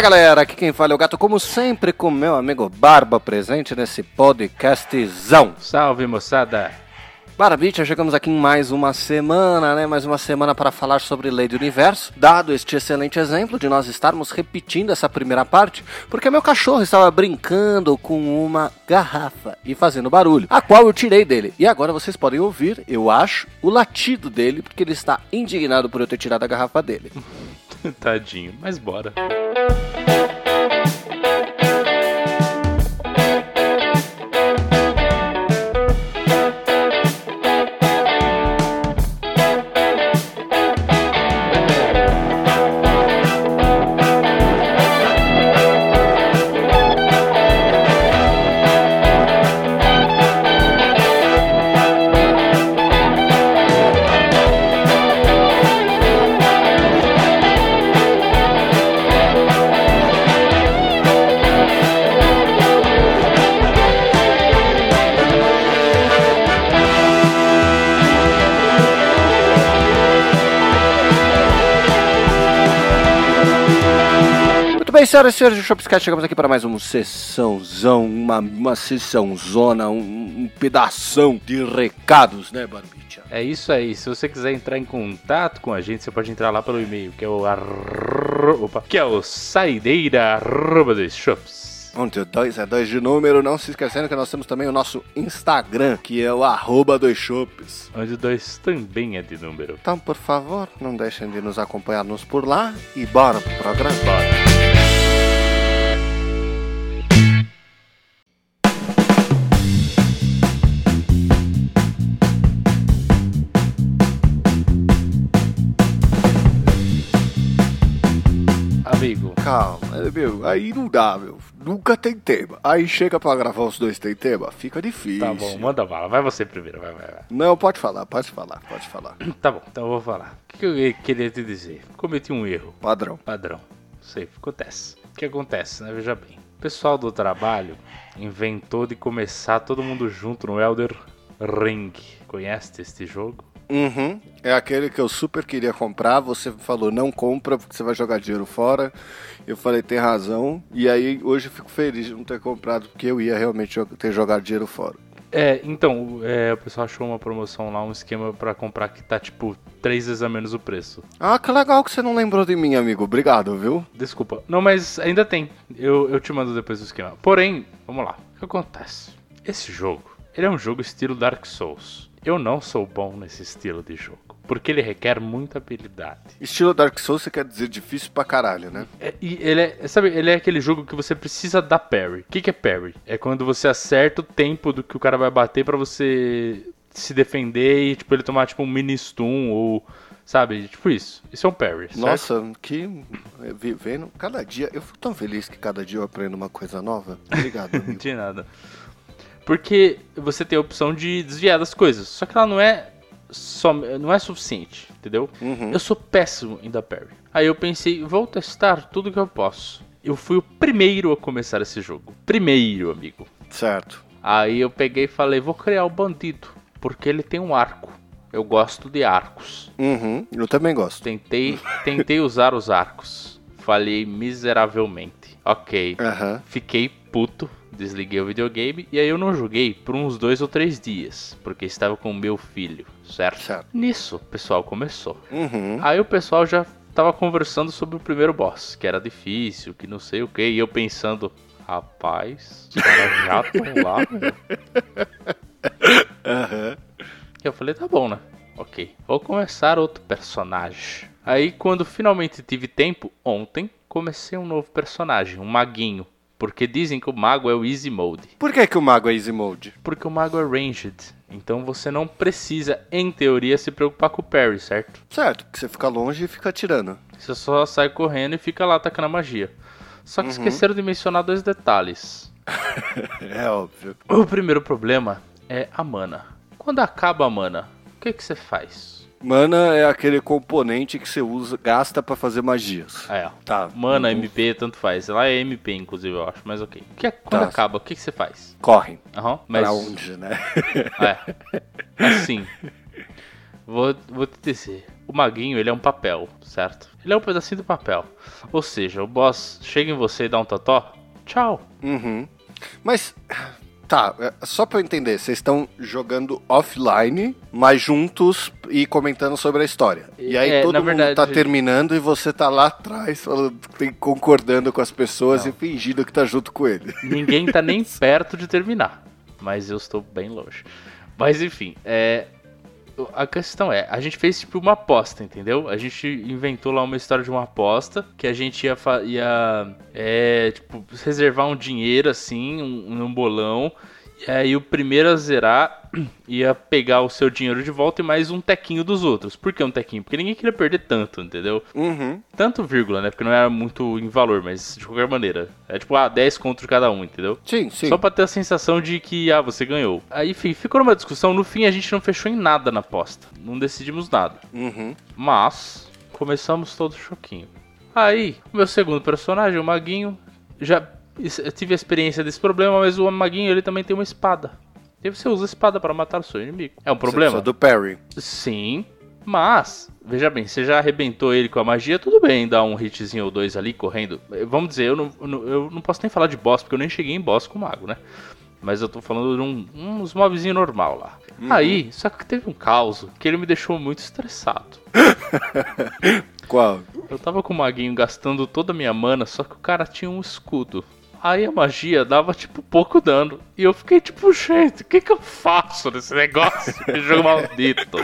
Fala galera, aqui quem fala é o gato, como sempre, com meu amigo Barba presente nesse podcastzão. Salve moçada! Barbicha, chegamos aqui em mais uma semana, né? Mais uma semana para falar sobre Lei do Universo, dado este excelente exemplo de nós estarmos repetindo essa primeira parte, porque meu cachorro estava brincando com uma garrafa e fazendo barulho, a qual eu tirei dele. E agora vocês podem ouvir, eu acho, o latido dele, porque ele está indignado por eu ter tirado a garrafa dele. Tadinho, mas bora. Senhoras e senhores do Shopscast, chegamos aqui para mais uma sessãozão, uma, uma sessãozona, um, um pedação de recados, né, Barbicha? É isso aí. Se você quiser entrar em contato com a gente, você pode entrar lá pelo e-mail, que é o arro... Opa, que é o saideira arroba dos shops. Onde o dois é dois de número, não se esquecendo que nós temos também o nosso Instagram, que é o arroba dois shops. Onde o 2 também é de número. Então, por favor, não deixem de nos acompanhar-nos por lá e bora pro programa. Bora. Meu, aí não dá, meu. Nunca tem tema. Aí chega pra gravar os dois tem tema, fica difícil. tá bom, manda bala. Vai você primeiro, vai, vai, vai. Não, pode falar, pode falar, pode falar. Tá bom, então eu vou falar. O que eu queria te dizer? Cometi um erro. Padrão. Padrão. Sei, acontece. O que acontece, né? Veja bem. O pessoal do trabalho inventou de começar todo mundo junto no Elder Ring. Conhece este jogo? Uhum. É aquele que eu super queria comprar. Você falou, não compra porque você vai jogar dinheiro fora. Eu falei, tem razão. E aí, hoje eu fico feliz de não ter comprado porque eu ia realmente ter jogado dinheiro fora. É, então, é, o pessoal achou uma promoção lá, um esquema pra comprar que tá tipo três vezes a menos o preço. Ah, que legal que você não lembrou de mim, amigo. Obrigado, viu? Desculpa. Não, mas ainda tem. Eu, eu te mando depois o esquema. Porém, vamos lá. O que acontece? Esse jogo, ele é um jogo estilo Dark Souls. Eu não sou bom nesse estilo de jogo. Porque ele requer muita habilidade. Estilo Dark Souls, você quer dizer difícil pra caralho, né? É, e ele é, sabe, ele é aquele jogo que você precisa dar parry. O que, que é parry? É quando você acerta o tempo do que o cara vai bater pra você se defender e tipo ele tomar tipo um mini stun ou sabe, tipo isso. Isso é um parry. certo? Nossa, que é, vivendo. Cada dia. Eu fico tão feliz que cada dia eu aprendo uma coisa nova. Obrigado. De nada. Porque você tem a opção de desviar das coisas. Só que ela não é só não é suficiente, entendeu? Uhum. Eu sou péssimo em dar parry. Aí eu pensei, vou testar tudo que eu posso. Eu fui o primeiro a começar esse jogo. Primeiro, amigo. Certo. Aí eu peguei e falei, vou criar o bandido, porque ele tem um arco. Eu gosto de arcos. Uhum. Eu também gosto. Tentei, tentei usar os arcos. Falhei miseravelmente. Ok. Aham. Fiquei puto, desliguei o videogame e aí eu não joguei por uns dois ou três dias, porque estava com o meu filho, certo? Certo. Nisso, o pessoal começou. Uhum. Aí o pessoal já tava conversando sobre o primeiro boss, que era difícil, que não sei o que, e eu pensando, rapaz, os caras já estão lá. Aham. Eu falei, tá bom, né? Ok, vou começar outro personagem. Aí, quando finalmente tive tempo, ontem, comecei um novo personagem, um maguinho. Porque dizem que o mago é o easy mode. Por que, que o mago é easy mode? Porque o mago é ranged. Então você não precisa, em teoria, se preocupar com o parry, certo? Certo, porque você fica longe e fica atirando. Você só sai correndo e fica lá atacando a magia. Só que Uhum. esqueceram de mencionar dois detalhes. É óbvio. O primeiro problema é a mana. Quando acaba a mana, o que, que você faz? Mana é aquele componente que você usa, gasta pra fazer magias. É, Tá. Mana, Uhum. MP, tanto faz. Lá é MP, inclusive, eu acho, mas ok. Que é- quando Tá. acaba, o que, que você faz? Correm. Aham, mas. Pra onde, né? É. Assim. Vou, vou te dizer. o maguinho, ele é um papel, certo? Ele é um pedacinho do papel. Ou seja, o boss chega em você e dá um totó, tchau. Uhum. Mas, tá, é, só pra eu entender, vocês estão jogando offline, mas juntos e comentando sobre a história. E aí É, todo mundo verdade, tá terminando e você tá lá atrás, falando, tem- concordando com as pessoas e fingindo que tá junto com ele. Ninguém tá nem perto de terminar. Mas eu estou bem longe. Mas enfim, é. A questão é, a gente fez tipo uma aposta, entendeu? A gente inventou lá uma história de uma aposta que a gente ia, ia é, tipo, reservar um dinheiro assim, um, bolão. E aí o primeiro a zerar ia pegar o seu dinheiro de volta e mais um tequinho dos outros. Por que um tequinho? Porque ninguém queria perder tanto, entendeu? Uhum. Tanto vírgula, né? Porque não era muito em valor, mas de qualquer maneira. É tipo, ah, 10 conto de cada um, entendeu? Sim, sim. Só pra ter a sensação de que, ah, você ganhou. Aí, enfim, ficou numa discussão. No fim, a gente não fechou em nada na aposta. Não decidimos nada. Uhum. Mas, começamos todo choquinho. Aí, o meu segundo personagem, o Maguinho, já eu tive a experiência desse problema, mas o Maguinho, ele também tem uma espada. E você usa a espada para matar o seu inimigo. É um problema? Só do Perry. Sim, mas, veja bem, você já arrebentou ele com a magia, tudo bem dar um hitzinho ou dois ali correndo. Eh, Vamos dizer, eu não, eu não- posso nem falar de boss, porque eu nem cheguei em boss com o mago, né? Mas eu tô falando de um, uns mobzinho normal lá. Aí, só que teve um caos que ele me deixou muito estressado. Qual? Eu tava com o maguinho gastando toda a minha mana, só que o cara tinha um escudo. Aí a magia dava, tipo, pouco dano. E eu fiquei tipo, gente, o que que eu faço nesse negócio? Que jogo maldito.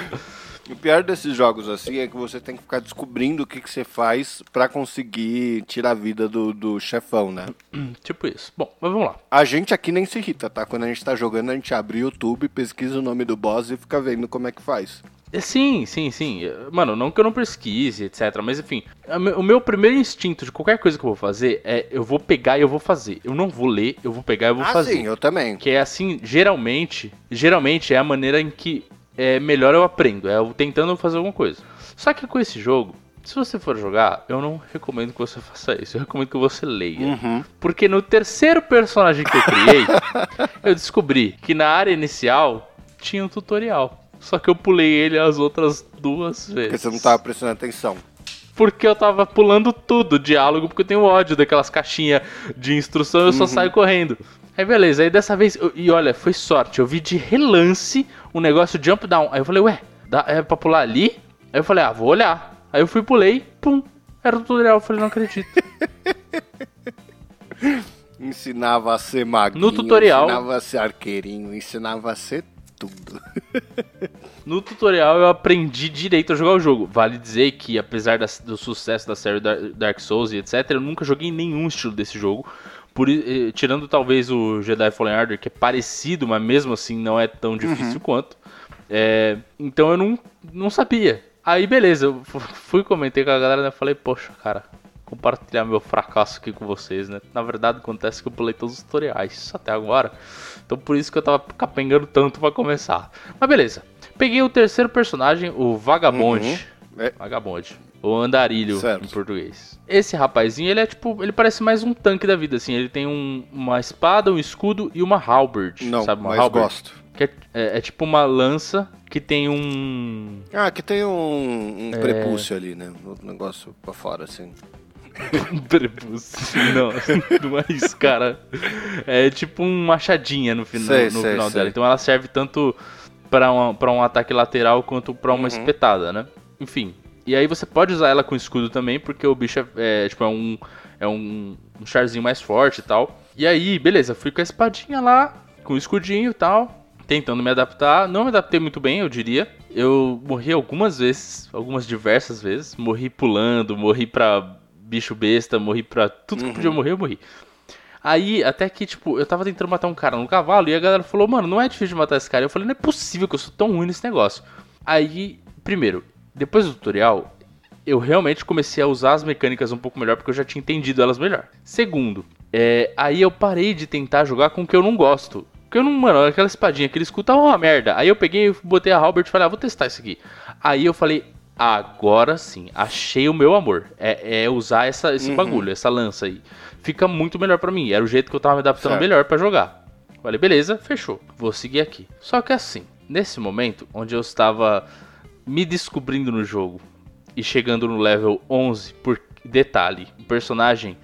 O pior desses jogos assim é que você tem que ficar descobrindo o que, que você faz pra conseguir tirar a vida do, do chefão, né? Tipo isso. Bom, mas vamos lá. A gente aqui nem se irrita, tá? Quando a gente tá jogando, a gente abre o YouTube, pesquisa o nome do boss e fica vendo como é que faz. Sim, sim, sim. Mano, não que eu não pesquise, etc. Mas enfim, o meu primeiro instinto de qualquer coisa que eu vou fazer é eu vou pegar e eu vou fazer. Eu não vou ler, eu vou pegar e eu vou ah, fazer. sim, eu também. Que é assim, geralmente, geralmente é a maneira em que é melhor eu aprendo, é eu tentando fazer alguma coisa. Só que com esse jogo, se você for jogar, eu não recomendo que você faça isso. Eu recomendo que você leia. Uhum. Porque no terceiro personagem que eu criei, eu descobri que na área inicial tinha um tutorial. Só que eu pulei ele as outras duas vezes. Porque você não tava prestando atenção. Porque eu tava pulando tudo, diálogo, porque eu tenho ódio daquelas caixinhas de instrução eu só saio correndo. Aí beleza, aí dessa vez, eu- e olha, foi sorte, eu vi de relance um negócio jump down. Aí eu falei, ué, dá, é pra pular ali? Aí eu falei, ah, vou olhar. Aí eu fui, pulei, pum, era o tutorial. Eu falei, não acredito. Ensinava a ser maguinho, No tutorial- ensinava a ser arqueirinho, ensinava a ser tudo. No tutorial eu aprendi direito a jogar o jogo. Vale dizer que, apesar da- do sucesso da série Dar- Dark Souls e etc., eu nunca joguei nenhum estilo desse jogo. Por eh, tirando talvez o Jedi Fallen Order, que é parecido, mas mesmo assim não é tão difícil quanto. É, então eu não, não sabia. Aí beleza, eu fu- fui comentei com a galera e falei, poxa, cara, compartilhar meu fracasso aqui com vocês, né? Na verdade acontece que eu pulei todos os tutoriais até agora. Então por isso que eu tava capengando tanto pra começar. Mas beleza. Peguei o terceiro personagem, o Vagabonde. Uhum. É. Vagabonde. O Andarilho Certo. em português. Esse rapazinho, ele é tipo, ele parece mais um tanque da vida, assim. Ele tem um- uma espada, um escudo e uma halberd. Não, sabe uma mas halberd? gosto. Que é, é- é tipo uma lança que tem um. Ah, aqui tem um, É. um prepúcio ali, né? Um negócio pra fora, assim. Não, não é isso, cara. É tipo um machadinha no, final Sei, no sei, final sei. dela. Então ela serve tanto pra um, ataque lateral quanto pra Uhum. uma espetada, né? Enfim. E aí você pode usar ela com escudo também, porque o bicho é, é, tipo, é um. É um, um charzinho mais forte e tal. E aí, beleza, fui com a espadinha lá, com o escudinho e tal. Tentando me adaptar. Não me adaptei muito bem, eu diria. Eu morri algumas vezes, algumas diversas vezes. Morri pulando, morri pra bicho besta, morri pra tudo que podia morrer, eu morri. Aí, até que, tipo, eu tava tentando matar um cara no cavalo e a galera falou, mano, não é difícil de matar esse cara. Eu falei, não é possível que eu sou tão ruim nesse negócio. Aí, primeiro, depois do tutorial, eu realmente comecei a usar as mecânicas um pouco melhor porque eu já tinha entendido elas melhor. Segundo, é, aí eu parei de tentar jogar com o que eu não gosto. Porque eu não, mano, aquela espadinha, aquele escudo tava uma merda. Aí eu peguei, botei a Halbert e falei, ah, vou testar isso aqui. Aí eu falei, agora sim, achei o meu amor. É, é usar essa, esse bagulho, essa lança aí. Fica muito melhor pra mim. Era o jeito que eu tava me adaptando Certo. melhor pra jogar. Falei, beleza, fechou. Vou seguir aqui. Só que assim, nesse momento, onde eu estava me descobrindo no jogo, e chegando no level 11, por detalhe, o personagem,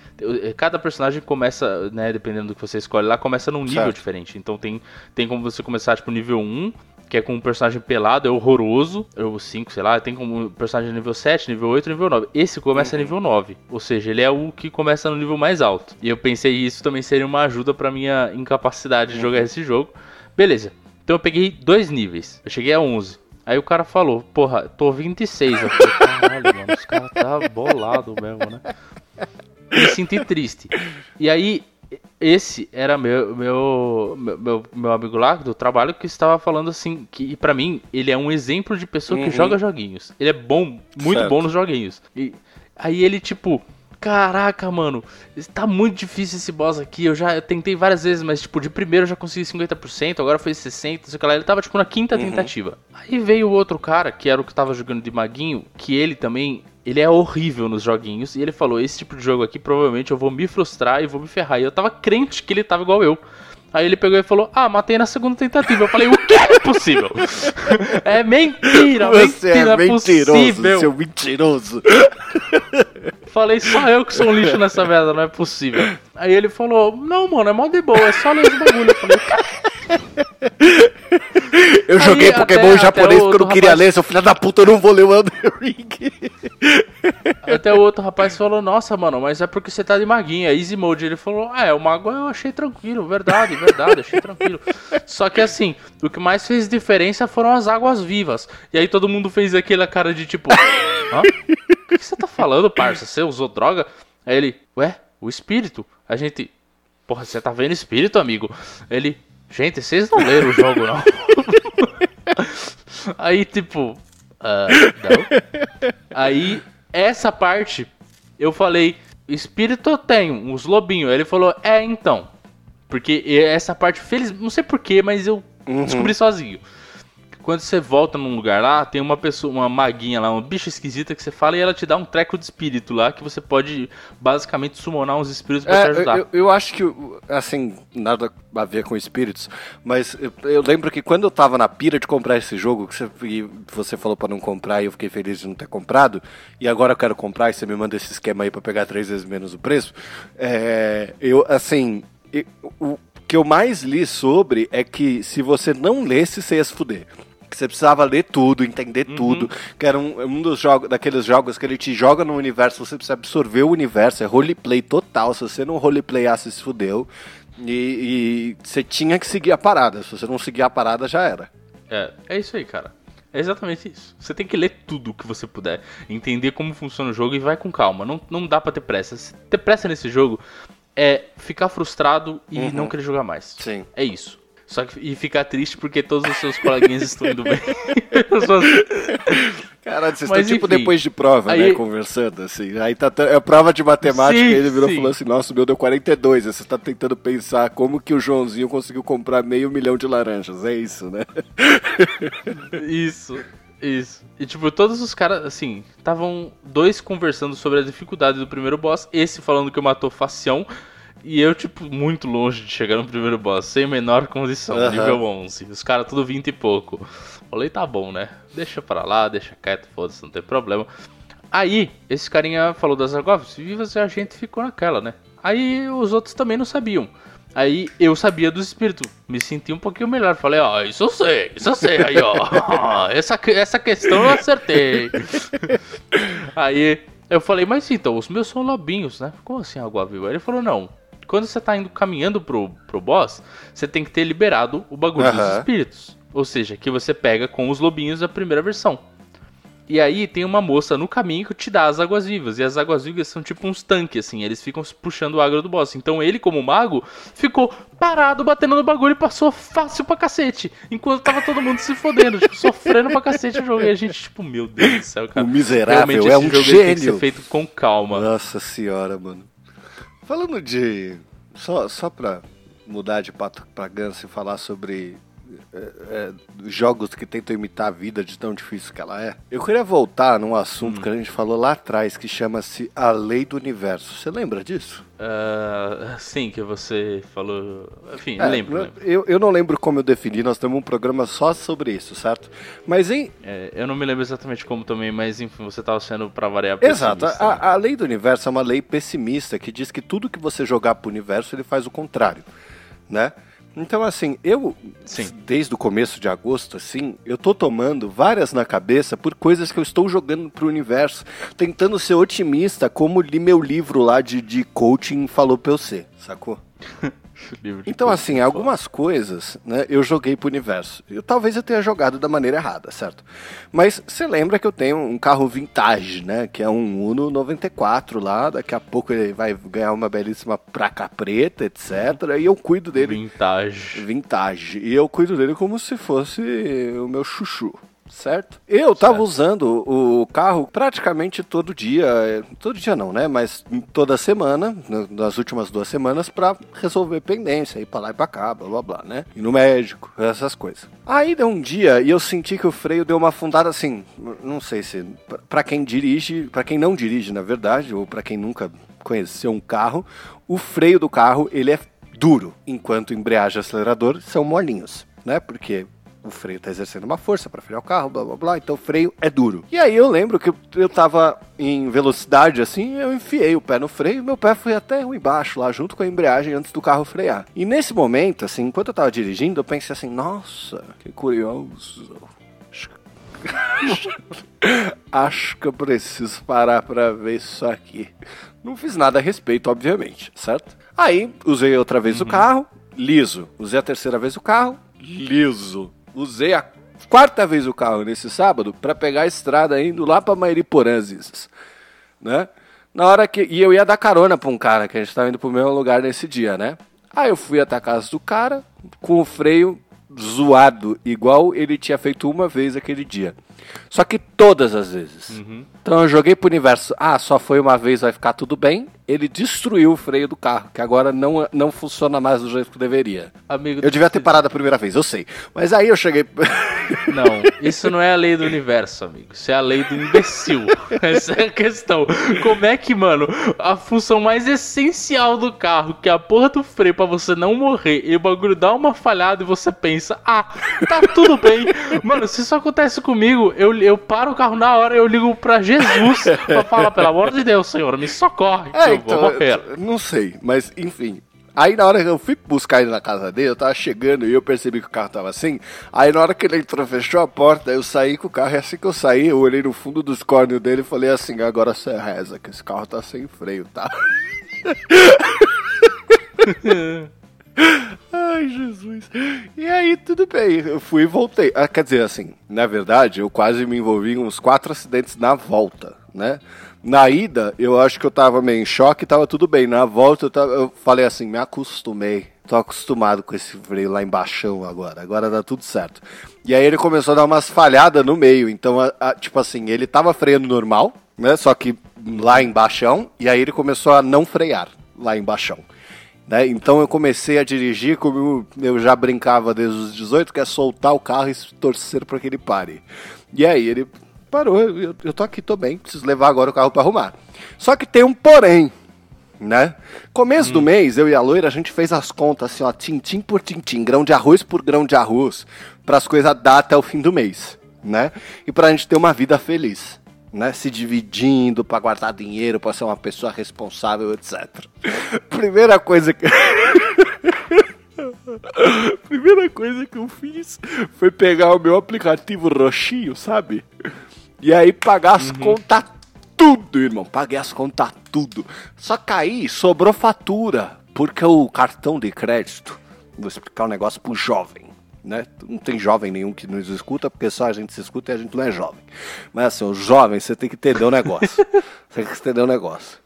cada personagem começa, né, dependendo do que você escolhe lá, começa num nível Certo. diferente. Então tem, tem como você começar tipo nível 1, que é com um personagem pelado, é horroroso, ou 5, sei lá, tem como personagem nível 7, nível 8, nível 9. Esse começa nível 9, ou seja, ele é o que começa no nível mais alto. E eu pensei isso também seria uma ajuda pra minha incapacidade de jogar esse jogo. Beleza. Então eu peguei dois níveis. Eu cheguei a 11. Aí o cara falou, porra, tô 26. Eu falei, caralho, mano, os caras tá bolado mesmo, né? Me senti triste. E aí, esse era meu, meu, meu, meu amigo lá do trabalho que estava falando assim, que pra mim, ele é um exemplo de pessoa que Uhum. joga joguinhos. Ele é bom, muito Certo. bom nos joguinhos. E aí ele, tipo, caraca, mano, tá muito difícil esse boss aqui. Eu já tentei várias vezes, mas, tipo, de primeiro eu já consegui 50%, agora foi 60%, não sei que lá. Ele tava, tipo, na quinta tentativa. Aí veio o outro cara, que era o que tava jogando de maguinho, que ele também. Ele é horrível nos joguinhos. E ele falou: Esse tipo de jogo aqui, provavelmente eu vou me frustrar e vou me ferrar. E eu tava crente que ele tava igual eu. Aí ele pegou e falou: Ah, matei na segunda tentativa. Eu falei: O que é possível? é mentira, Você é mentira, mentiroso, possível. seu mentiroso. Falei, só eu que sou um lixo nessa merda, não é possível. Aí ele falou, não, mano, é mó de boa, é só ler os bagulho. Eu falei, Eu Aí, joguei até- Pokémon em japonês até porque eu não queria rapaz- ler, seu filho da puta, eu não vou ler o Elden Ring. Até o outro rapaz falou, nossa, mano, mas é porque você tá de maguinha, easy mode. Ele falou, ah, é, o mago eu achei tranquilo, verdade, verdade, achei tranquilo. Só que assim, o que mais fez diferença foram as águas vivas. E aí todo mundo fez aquela cara de tipo, hã? O que você tá falando, parça? Você usou droga? Aí ele, ué, o espírito. A gente, porra, você tá vendo espírito, amigo? Ele, gente, vocês não leram o jogo, não. Aí, tipo, não. Aí, essa parte, eu falei, espírito eu tenho, os lobinhos. Ele falou, é, então. Porque essa parte, feliz, não sei porquê, mas eu descobri sozinho. Quando você volta num lugar lá, tem uma pessoa, uma maguinha lá, um bicho esquisita que você fala e ela te dá um treco de espírito lá que você pode basicamente summonar uns espíritos pra te É, ajudar. eu, eu acho que, assim, nada a ver com espíritos, mas eu, eu lembro que quando eu tava na pira de comprar esse jogo, que você, você falou pra não comprar e eu fiquei feliz de não ter comprado, e agora eu quero comprar e você me manda esse esquema aí pra pegar três vezes menos o preço, é, eu, assim, eu- o que eu mais li sobre é que se você não lesse, você ia se fuder. Que você precisava ler tudo, entender tudo. Que era um, um dos jogos, daqueles jogos que ele te joga no universo, você precisa absorver o universo, é roleplay total. Se você não roleplayasse, se fudeu. E, e você tinha que seguir a parada. Se você não seguir a parada, já era. É, é isso aí, cara. É exatamente isso. Você tem que ler tudo que você puder, entender como funciona o jogo e vai com calma. Não, não dá pra ter pressa. Se ter pressa nesse jogo é ficar frustrado e não querer jogar mais. Sim. É isso. Só que e ficar triste porque todos os seus coleguinhas estão indo bem. Assim. Caralho, vocês Mas, estão tipo enfim, depois de prova, né? aí- Conversando, assim. Aí tá é prova de matemática, Sim, ele virou e falou assim: Nossa, o meu deu 42. Aí você tá tentando pensar como que o Joãozinho conseguiu comprar meio milhão de laranjas. É isso, né? Isso, isso. E tipo, todos os caras, assim, estavam dois conversando sobre a dificuldade do primeiro boss, esse falando que eu matou facião, e eu, tipo, muito longe de chegar no primeiro boss, sem menor condição, Aham. nível 11. Os caras tudo 20 e pouco. Falei, tá bom, né? Deixa pra lá, deixa quieto, foda-se, não tem problema. Aí, esse carinha falou das águas vivas e a gente ficou naquela, né? Aí os outros também não sabiam. Aí eu sabia dos espíritos, me senti um pouquinho melhor. Falei, ó, isso eu sei, isso eu sei, aí ó, essa, essa questão eu acertei. Aí eu falei, mas então, os meus são lobinhos, né? Como assim água viva? Ele falou, não, quando você tá indo caminhando pro, pro boss, você tem que ter liberado o bagulho dos Aham. espíritos. Ou seja, que você pega com os lobinhos da primeira versão. E aí tem uma moça no caminho que te dá as águas vivas. E as águas vivas são tipo uns tanques, assim. Eles ficam puxando o agro do boss. Então ele, como mago, ficou parado batendo no bagulho e passou fácil pra cacete. Enquanto tava todo mundo se fodendo, tipo, sofrendo pra cacete o jogo. E a gente, tipo, meu Deus do céu, cara. O miserável Realmente, é um jogo ele Tem que gênio. ser feito com calma. Nossa senhora, mano. Falando de. Só, só pra mudar de pato pra ganso e falar sobre é, é, jogos que tentam imitar a vida de tão difícil que ela é. Eu queria voltar num assunto hum. que a gente falou lá atrás, que chama-se a lei do universo. Você lembra disso? Uh, sim, que você falou. Enfim, é, lembro. lembro. Eu, eu não lembro como eu defini, nós temos um programa só sobre isso, certo? Mas em. É, eu não me lembro exatamente como também, mas enfim, você estava sendo para variar Exato. A, né? a lei do universo é uma lei pessimista que diz que tudo que você jogar pro universo ele faz o contrário, né? Então, assim, eu, Sim. desde o começo de agosto, assim, eu tô tomando várias na cabeça por coisas que eu estou jogando pro universo, tentando ser otimista, como li meu livro lá de, de coaching falou pra eu ser, sacou? então, assim, algumas coisas, né, eu joguei pro universo. Eu, talvez eu tenha jogado da maneira errada, certo? Mas você lembra que eu tenho um carro vintage, né? Que é um Uno 94 lá. Daqui a pouco ele vai ganhar uma belíssima placa preta, etc. E eu cuido dele. Vintage. Vintage. E eu cuido dele como se fosse o meu chuchu certo? Eu estava usando o carro praticamente todo dia, é, todo dia não, né? Mas toda semana, nas últimas duas semanas, para resolver pendência, ir para lá e para cá, blá blá blá, né? Ir no médico, essas coisas. Aí deu um dia e eu senti que o freio deu uma afundada assim, não sei se para quem dirige, para quem não dirige, na verdade, ou para quem nunca conheceu um carro, o freio do carro ele é duro, enquanto embreagem e acelerador são molinhos, né? Porque o freio tá exercendo uma força para frear o carro, blá blá blá, então o freio é duro. E aí eu lembro que eu tava em velocidade assim, eu enfiei o pé no freio, meu pé foi até embaixo lá junto com a embreagem antes do carro frear. E nesse momento, assim, enquanto eu tava dirigindo, eu pensei assim, nossa, que curioso. Acho que eu preciso parar para ver isso aqui. Não fiz nada a respeito, obviamente, certo? Aí usei outra vez uhum. o carro, liso. Usei a terceira vez o carro, liso usei a quarta vez o carro nesse sábado para pegar a estrada indo lá para Mairiporãs, né? Na hora que e eu ia dar carona para um cara que a gente estava indo pro mesmo lugar nesse dia, né? Aí eu fui até a casa do cara com o freio zoado, igual ele tinha feito uma vez aquele dia. Só que todas as vezes. Uhum. Então eu joguei pro universo, ah, só foi uma vez, vai ficar tudo bem. Ele destruiu o freio do carro, que agora não, não funciona mais do jeito que deveria. Amigo, eu devia ter parado a primeira vez, eu sei. Mas aí eu cheguei. Não, isso não é a lei do universo, amigo. Isso é a lei do imbecil. Essa é a questão. Como é que, mano, a função mais essencial do carro, que é a porra do freio pra você não morrer, e o bagulho dá uma falhada e você pensa, ah, tá tudo bem. Mano, se isso acontece comigo, eu, eu paro o carro na hora, eu ligo pra Jesus pra falar, pelo amor de Deus, Senhor, me socorre, é, então. Não sei, mas enfim. Aí na hora que eu fui buscar ele na casa dele, eu tava chegando e eu percebi que o carro tava assim. Aí na hora que ele entrou, fechou a porta, eu saí com o carro. E assim que eu saí, eu olhei no fundo dos córneos dele e falei assim: agora você reza, que esse carro tá sem freio, tá? Ai, Jesus. E aí, tudo bem. Eu fui e voltei. Ah, quer dizer, assim, na verdade, eu quase me envolvi em uns quatro acidentes na volta, né? Na ida, eu acho que eu tava meio em choque tava tudo bem. Na volta, eu, tava, eu falei assim, me acostumei. Tô acostumado com esse freio lá embaixo agora. Agora dá tudo certo. E aí ele começou a dar umas falhadas no meio. Então, a, a, tipo assim, ele tava freando normal, né? Só que lá embaixo. E aí ele começou a não frear lá embaixo. Né? Então eu comecei a dirigir como eu já brincava desde os 18, que é soltar o carro e torcer para que ele pare. E aí ele parou, eu, eu tô aqui, tô bem, preciso levar agora o carro para arrumar. Só que tem um porém, né? Começo hum. do mês, eu e a loira, a gente fez as contas assim, ó, tintim por tintim, grão de arroz por grão de arroz, para as coisas dar até o fim do mês, né? E pra gente ter uma vida feliz. Né, se dividindo para guardar dinheiro, para ser uma pessoa responsável, etc. Primeira coisa que Primeira coisa que eu fiz foi pegar o meu aplicativo roxinho, sabe? E aí pagar as uhum. contas tudo, irmão. Paguei as contas tudo. Só que aí sobrou fatura. Porque o cartão de crédito. Vou explicar um negócio pro jovem. Né? Não tem jovem nenhum que nos escuta, porque só a gente se escuta e a gente não é jovem. Mas assim, o jovem, você tem que entender o negócio. você tem que entender o negócio.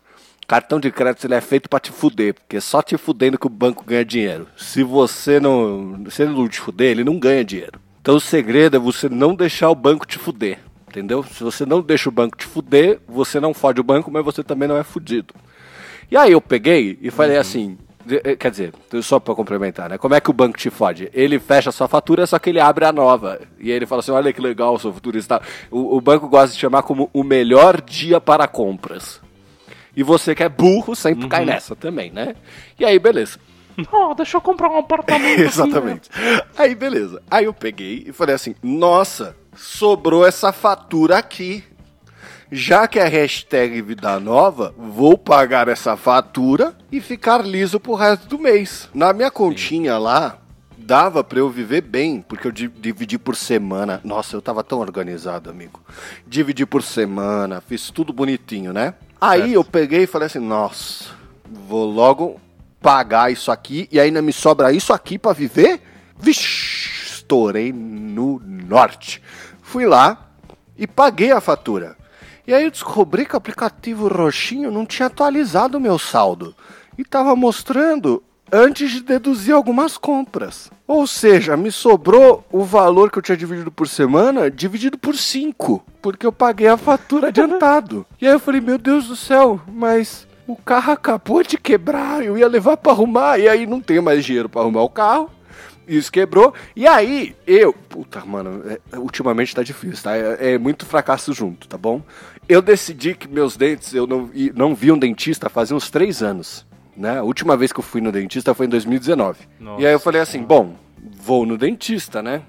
Cartão de crédito ele é feito para te fuder, porque é só te fudendo que o banco ganha dinheiro. Se você não, se ele não te fuder, ele não ganha dinheiro. Então o segredo é você não deixar o banco te fuder entendeu? Se você não deixa o banco te fuder, você não fode o banco, mas você também não é fudido. E aí eu peguei e falei uhum. assim, eh, Quer dizer, só pra complementar, né? Como é que o banco te fode? Ele fecha a sua fatura, só que ele abre a nova. E aí ele fala assim: olha que legal, sua fatura está. O, o banco gosta de chamar como o melhor dia para compras. E você que é burro sempre cai nessa também, né? E aí, beleza. Oh, deixa eu comprar um apartamento. aqui, né? Exatamente. Aí, beleza. Aí eu peguei e falei assim: nossa, sobrou essa fatura aqui. Já que é hashtag Vida Nova, vou pagar essa fatura e ficar liso pro resto do mês. Na minha continha lá, dava pra eu viver bem, porque eu di- dividi por semana. Nossa, eu tava tão organizado, amigo. Dividi por semana, fiz tudo bonitinho, né? Aí Certo. eu peguei e falei assim: nossa, vou logo pagar isso aqui e ainda me sobra isso aqui pra viver? Vixe, estourei no norte. Fui lá e paguei a fatura. E aí eu descobri que o aplicativo roxinho não tinha atualizado o meu saldo. E tava mostrando antes de deduzir algumas compras. Ou seja, me sobrou o valor que eu tinha dividido por semana dividido por 5, porque eu paguei a fatura adiantado. E aí eu falei, meu Deus do céu, mas o carro acabou de quebrar, eu ia levar pra arrumar, e aí não tenho mais dinheiro pra arrumar o carro. Isso quebrou. E aí, eu. Puta, mano, é- ultimamente tá difícil, tá? É, é muito fracasso junto, tá bom? Eu decidi que meus dentes, eu não, não vi um dentista fazia uns três anos. Né? A última vez que eu fui no dentista foi em 2019. Nossa. E aí eu falei assim: bom, vou no dentista, né?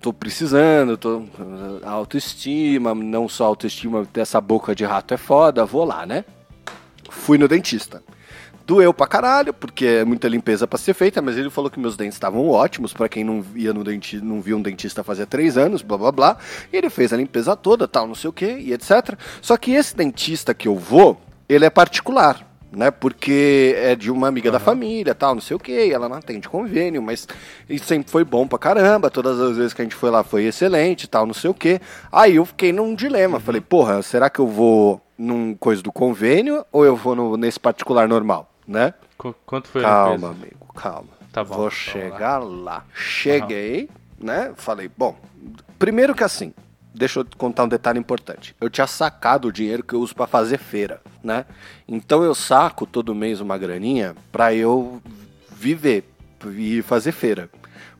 Tô precisando, tô. uh, Autoestima, não só autoestima, ter essa boca de rato é foda, vou lá, né? Fui no dentista. Doeu pra caralho, porque é muita limpeza pra ser feita, mas ele falou que meus dentes estavam ótimos, pra quem não ia no dentista, não via um dentista fazia três anos, blá blá blá. E ele fez a limpeza toda, tal, não sei o que, e etc. Só que esse dentista que eu vou, ele é particular. Né, porque é de uma amiga da família, tal, não sei o que, ela não atende convênio, mas isso sempre foi bom pra caramba, todas as vezes que a gente foi lá foi excelente, tal, não sei o que. Aí eu fiquei num dilema, falei, porra, será que eu vou num coisa do convênio ou eu vou no- nesse particular normal, né? Qu- Quanto foi a Calma, amigo, calma. Tá bom, Vou chegar lá. Cheguei, né? Falei, bom, primeiro que assim, deixa eu contar um detalhe importante. Eu tinha sacado o dinheiro que eu uso pra fazer feira, né? Então eu saco todo mês uma graninha pra eu viver e fazer feira.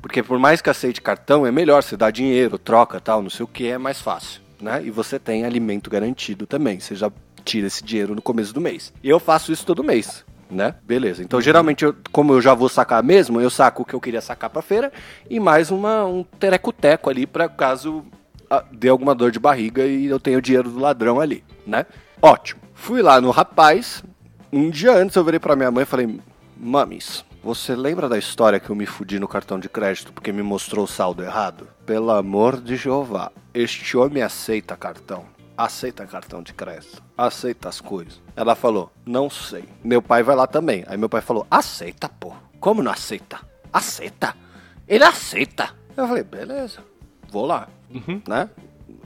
Porque por mais que aceite cartão, é melhor você dar dinheiro, troca, tal, não sei o que, é mais fácil, né? E você tem alimento garantido também. Você já tira esse dinheiro no começo do mês. E eu faço isso todo mês né? Beleza. Então, geralmente, eu- como eu já vou sacar mesmo, eu saco o que eu queria sacar pra feira e mais uma, um tereco-teco ali pra caso ah, dê alguma dor de barriga e eu tenha o dinheiro do ladrão ali, né? Ótimo. Fui lá no rapaz, um dia antes eu virei pra minha mãe e falei, mamis, você lembra da história que eu me fudi no cartão de crédito porque me mostrou o saldo errado? Pelo amor de Jeová, este homem aceita cartão aceita cartão de crédito, aceita as coisas. Ela falou, não sei. Meu pai vai lá também. Aí meu pai falou, aceita, pô. Como não aceita? Aceita. Ele aceita. Eu falei, beleza, vou lá, né?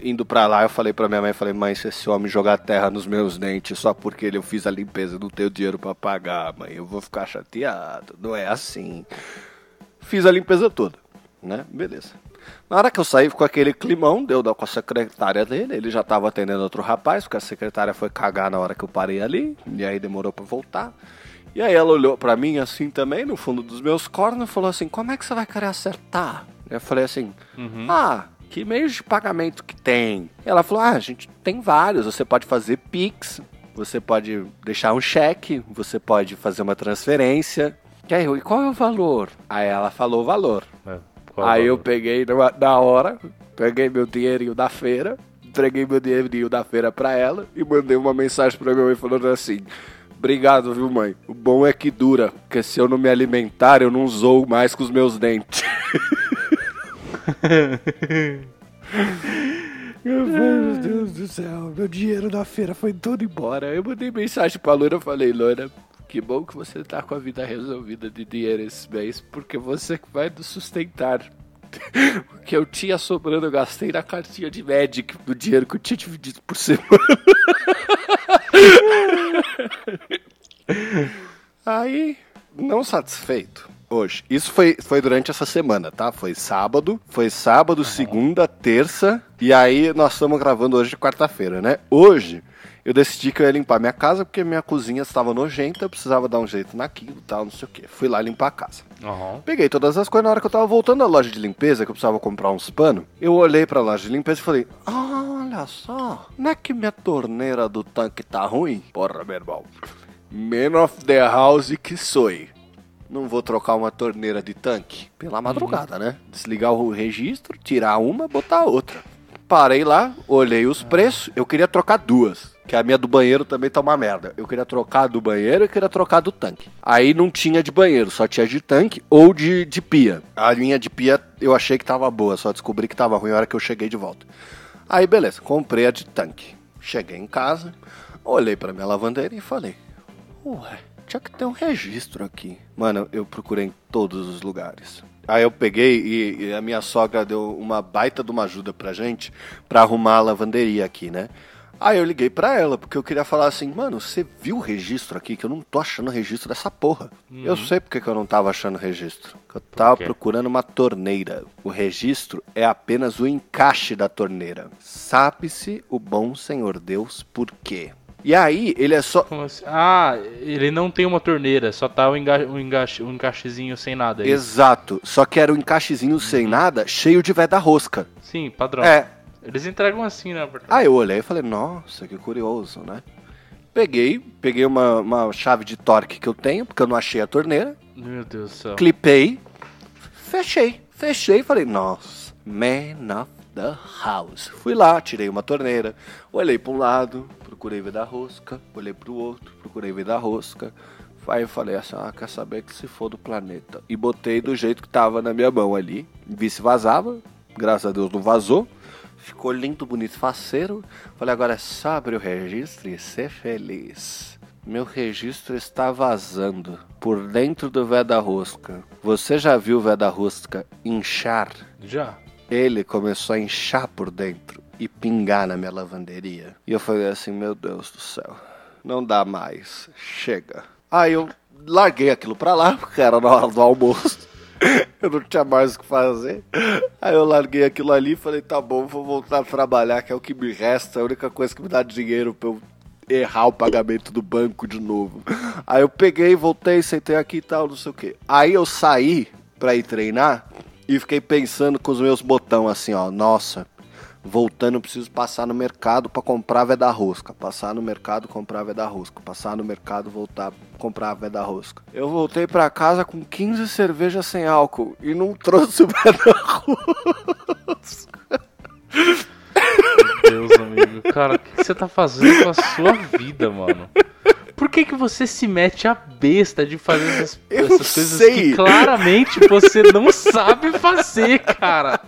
Indo pra lá, eu falei pra minha mãe, falei, mãe, se esse homem jogar terra nos meus dentes só porque eu fiz a limpeza, não tenho dinheiro pra pagar, mãe, eu vou ficar chateado. Não é assim. Fiz a limpeza toda, né? Beleza. Na hora que eu saí com aquele climão, deu com a secretária dele, ele já tava atendendo outro rapaz, porque a secretária foi cagar na hora que eu parei ali, e aí demorou pra voltar. E aí ela olhou pra mim assim também, no fundo dos meus cornos, e falou assim: Como é que você vai querer acertar? Eu falei assim: Ah, que meios de pagamento que tem? Ela falou: Ah, a gente tem vários, você pode fazer Pix, você pode deixar um cheque, você pode fazer uma transferência. E aí, e qual é o valor? Aí ela falou o valor. É, Aí eu peguei na, na hora, peguei meu dinheirinho da feira, entreguei meu dinheirinho da feira pra ela e mandei uma mensagem pra minha mãe falando assim: Obrigado, viu, mãe? O bom é que dura, porque se eu não me alimentar, eu não zoo mais com os meus dentes. Meu Deus do céu, meu dinheiro da feira foi todo embora. Eu mandei mensagem pra Loura, falei, Loura, que bom que você tá com a vida resolvida de dinheiro esse mês, porque você que vai nos sustentar. O que eu tinha sobrando, eu gastei na cartinha de Magic do dinheiro que eu tinha dividido por semana. Aí, não satisfeito, Hoje. Isso foi, foi durante essa semana, tá? Foi sábado. Foi sábado, segunda, terça. E aí nós estamos gravando hoje, quarta-feira, né? Hoje eu decidi que eu ia limpar minha casa porque minha cozinha estava nojenta, eu precisava dar um jeito naquilo e tal, não sei o que. Fui lá limpar a casa. Aham. Peguei todas as coisas, na hora que eu tava voltando da loja de limpeza, que eu precisava comprar uns panos, eu olhei pra loja de limpeza e falei, "Ah, olha só, não é que minha torneira do tanque tá ruim? Porra, meu irmão. Man of the house que sou. Não vou trocar uma torneira de tanque pela madrugada, né? Desligar o registro, tirar uma, botar outra. Parei lá, olhei os preços, eu queria trocar duas. Que a minha do banheiro também tá uma merda. Eu queria trocar do banheiro e queria trocar do tanque. Aí não tinha de banheiro, só tinha de tanque ou de, de pia. A minha de pia eu achei que tava boa, só descobri que tava ruim na hora que eu cheguei de volta. Aí beleza, comprei a de tanque. Cheguei em casa, olhei pra minha lavanderia e falei: Ué, tinha que ter um registro aqui. Mano, eu procurei em todos os lugares. Aí eu peguei e, e a minha sogra deu uma baita de uma ajuda pra gente pra arrumar a lavanderia aqui, né? Aí eu liguei pra ela, porque eu queria falar assim, mano, você viu o registro aqui? Que eu não tô achando registro dessa porra. Eu sei porque que eu não tava achando registro. Eu tava procurando uma torneira. O registro é apenas o encaixe da torneira. Sabe-se o bom Senhor Deus por quê. E aí, ele é só. Assim? Ah, ele não tem uma torneira, só tá o enga um, engache, um encaixezinho sem nada. é isso? Exato. Só que era um encaixezinho sem nada, cheio de véia da rosca. Sim, padrão. É. Eles entregam assim, né? verdade? Aí eu olhei e falei, nossa, que curioso, né? Peguei, peguei uma, uma chave de torque que eu tenho, porque eu não achei a torneira. Meu Deus do céu. Clipei, fechei. Fechei e falei, nossa, man of the house. Fui lá, tirei uma torneira, olhei para um lado, procurei ver da rosca, olhei para o outro, procurei ver da rosca. Aí eu falei assim, ah, quer saber que se for do planeta. E botei do jeito que tava na minha mão ali. Vi se vazava, graças a Deus não vazou. Ficou lindo, bonito, faceiro. Falei, agora é só abrir o registro e ser feliz. Meu registro está vazando por dentro do véio da rosca. Você já viu o véio da rosca inchar? Já. Ele começou a inchar por dentro e pingar na minha lavanderia. E eu falei assim, meu Deus do céu, não dá mais, chega. Aí eu larguei aquilo pra lá, porque era na hora do almoço. Eu não tinha mais o que fazer. Aí eu larguei aquilo ali e falei, tá bom, vou voltar a trabalhar, que é o que me resta, é a única coisa que me dá dinheiro pra eu errar o pagamento do banco de novo. Aí eu peguei, voltei, sentei aqui e tal, não sei o que. Aí eu saí pra ir treinar e fiquei pensando com os meus botão assim, ó, nossa, voltando preciso passar no mercado pra comprar a véia da rosca, passar no mercado, comprar a véia da rosca, passar no mercado, voltar, comprar a véia da rosca. Eu voltei pra casa com 15 cervejas sem álcool e não trouxe o véia da rosca. Meu Deus, amigo. Cara, o que você tá fazendo com a sua vida, mano? Por que, que você se mete a besta de fazer essas, essas coisas sei. que claramente você não sabe fazer, cara?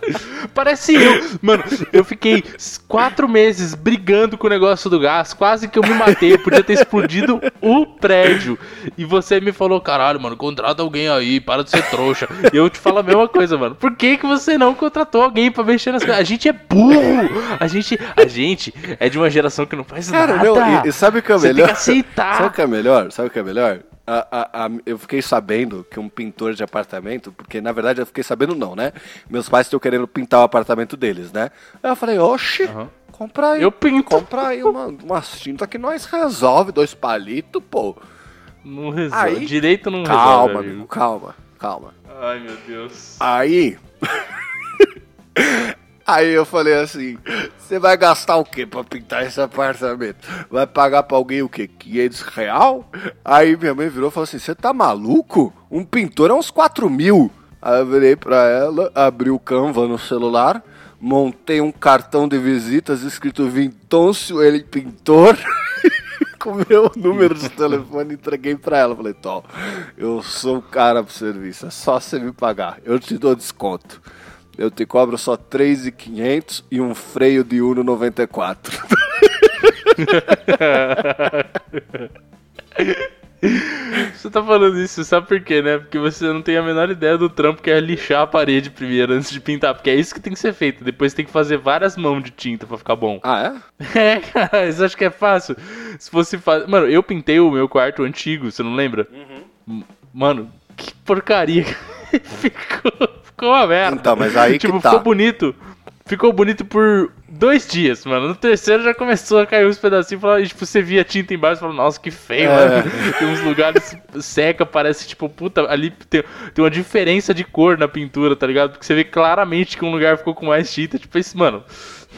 Parece eu. Mano, eu fiquei quatro meses brigando com o negócio do gás, quase que eu me matei. Eu podia ter explodido o prédio. E você me falou, caralho, mano, contrata alguém aí, para de ser trouxa. E eu te falo a mesma coisa, mano. Por que, que você não contratou alguém pra mexer nas coisas? A gente é burro! A gente, a gente é de uma geração que não faz Cara, nada. não, e, e sabe o que é Você tem melhor? que aceitar. Sabe o que é melhor? Sabe o que é melhor? A- a- a- eu fiquei sabendo que um pintor de apartamento, porque na verdade eu fiquei sabendo não, né? Meus pais estão querendo pintar o apartamento deles, né? Aí eu falei, oxe, Aham. compra aí. Eu pinto. Compra aí uma, uma tinta que nós resolve, dois palitos, pô. Não resolve. Aí- Direito não Calma, resolve, amigo, amigo. calma, calma. Ai, meu Deus. Aí. Aí eu falei assim: você vai gastar o quê pra pintar esse apartamento? Vai pagar pra alguém o quê? 500 real? Aí minha mãe virou e falou assim: você tá maluco? Um pintor é uns 4 mil. Aí eu virei pra ela, abri o Canva no celular, montei um cartão de visitas escrito Vintôncio, ele pintor. Com meu número de telefone, entreguei pra ela. Falei, Tó, eu sou o cara pro serviço, é só você me pagar, eu te dou desconto. Eu te cobro só 3,500 e um freio de Uno 94. Você tá falando isso, sabe por quê, né? Porque você não tem a menor ideia do trampo que é lixar a parede primeiro antes de pintar. Porque é isso que tem que ser feito. Depois tem que fazer várias mãos de tinta pra ficar bom. Ah, é? É, cara, você acha que é fácil? Se fosse fácil. Mano, eu pintei o meu quarto antigo, você não lembra? M- Mano, que porcaria. ficou, ficou uma merda. Então, mas aí tipo, que tá. ficou bonito. Ficou bonito por dois dias, mano. No terceiro já começou a cair uns pedacinhos e tipo, você via tinta embaixo e falou, nossa, que feio, É. mano. Tem uns lugares seca, parece, tipo, puta, ali tem, tem uma diferença de cor na pintura, tá ligado? Porque você vê claramente que um lugar ficou com mais tinta. Tipo, esse, mano.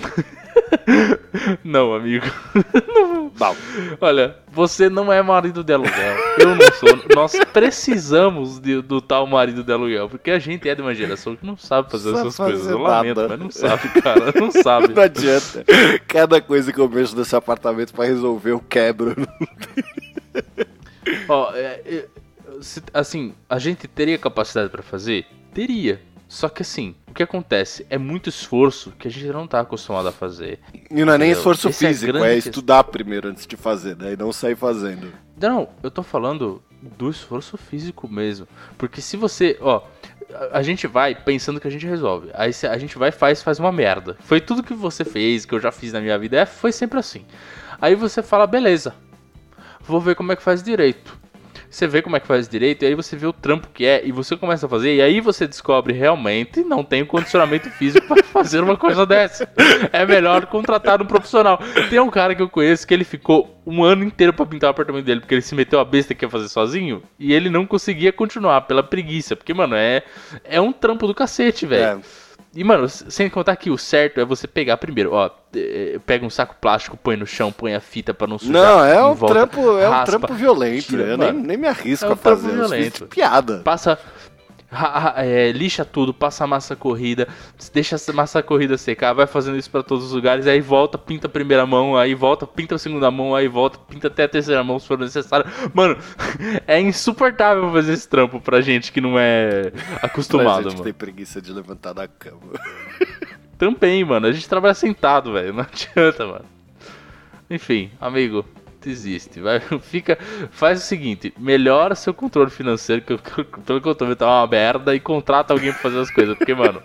não, amigo. Não. Olha, você não é marido de aluguel. Eu não sou. Nós precisamos de- do tal marido de aluguel. Porque a gente é de uma geração que não sabe fazer essas coisas. Eu lamento, nada. mas não sabe, cara. Não sabe. Não adianta. Cada coisa que eu mexo nesse apartamento pra resolver, eu quebro. Ó, é, é, assim, a gente teria capacidade pra fazer? Teria. Só que assim, o que acontece? É muito esforço que a gente não tá acostumado a fazer. E não é nem esforço Esse é físico, é, questão. estudar primeiro antes de fazer, né? E não sair fazendo. Não, eu tô falando do esforço físico mesmo. Porque se você, ó, a- gente vai pensando que a gente resolve. Aí a gente vai faz, faz uma merda. Foi tudo que você fez, que eu já fiz na minha vida, é, foi sempre assim. Aí você fala, beleza, vou ver como é que faz direito. Você vê como é que faz direito, e aí você vê o trampo que é, e você começa a fazer, e aí você descobre realmente não tem condicionamento físico para fazer uma coisa dessa. É melhor contratar um profissional. Tem um cara que eu conheço que ele ficou um ano inteiro para pintar o apartamento dele, porque ele se meteu a besta que ia fazer sozinho, e ele não conseguia continuar pela preguiça, porque, mano, é, é um trampo do cacete, velho. É. E, mano, sem contar que o certo é você pegar primeiro, ó, eh, pega um saco plástico, põe no chão, põe a fita pra não sujar. Não, é um volta, trampo, é um raspa, trampo violento. tira, eu nem, mano. nem me arrisco É um a fazer. fiz violento. piada. Passa. É, lixa tudo, passa a massa corrida, deixa essa massa corrida secar, vai fazendo isso pra todos os lugares, aí volta, pinta a primeira mão, aí volta, pinta a segunda mão, aí volta, pinta até a terceira mão se for necessário. Mano, é insuportável fazer esse trampo pra gente que não é Pra acostumado, gente mano. tem preguiça de levantar da cama. Também, mano. A gente trabalha sentado, velho. Não adianta, mano. Enfim, amigo, desiste. Vai, fica, faz o seguinte: melhora seu controle financeiro, que, eu- que eu- pelo que eu tô vendo tá uma merda, e contrata alguém pra fazer as coisas. Porque, mano,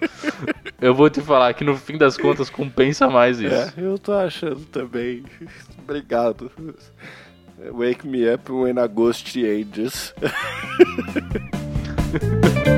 eu vou te falar que no fim das contas compensa mais isso. É, eu tô achando também. Obrigado. Wake me up when a ghost ages.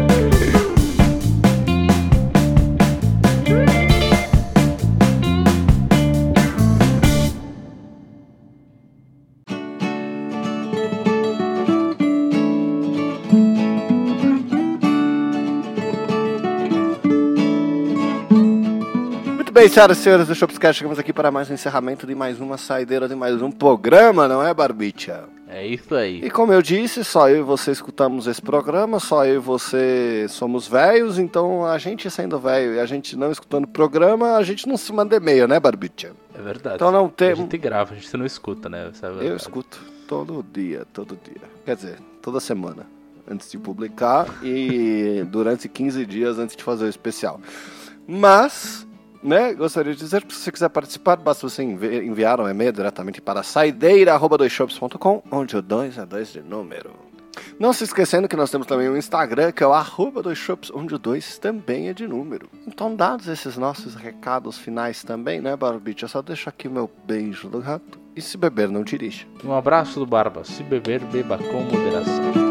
bem, senhoras e senhores do Shopscast, chegamos aqui para mais um encerramento de mais uma saideira de mais um programa, não é, Barbicha? É isso aí. E como eu disse, só eu e você escutamos esse programa, só eu e você somos velhos, então a gente sendo velho e a gente não escutando programa, a gente não se manda e-mail, né, Barbicha? É verdade. Então não A tem. gente grava, a gente não escuta, né? É a Eu escuto todo dia, todo dia. Quer dizer, toda semana. Antes de publicar e durante 15 dias antes de fazer o especial. Mas, né, gostaria de dizer que se você quiser participar, basta você envi- enviar um e-mail diretamente para saideira.doisshops.com, onde o 2 é 2 de número. Não se esquecendo que nós temos também um Instagram, que é o arroba dois shops, onde o 2 também é de número. Então, dados esses nossos recados finais também, né, Barbite? Eu só deixo aqui o meu beijo do gato. E se beber, não dirija. Um abraço do Barba. Se beber, beba com moderação.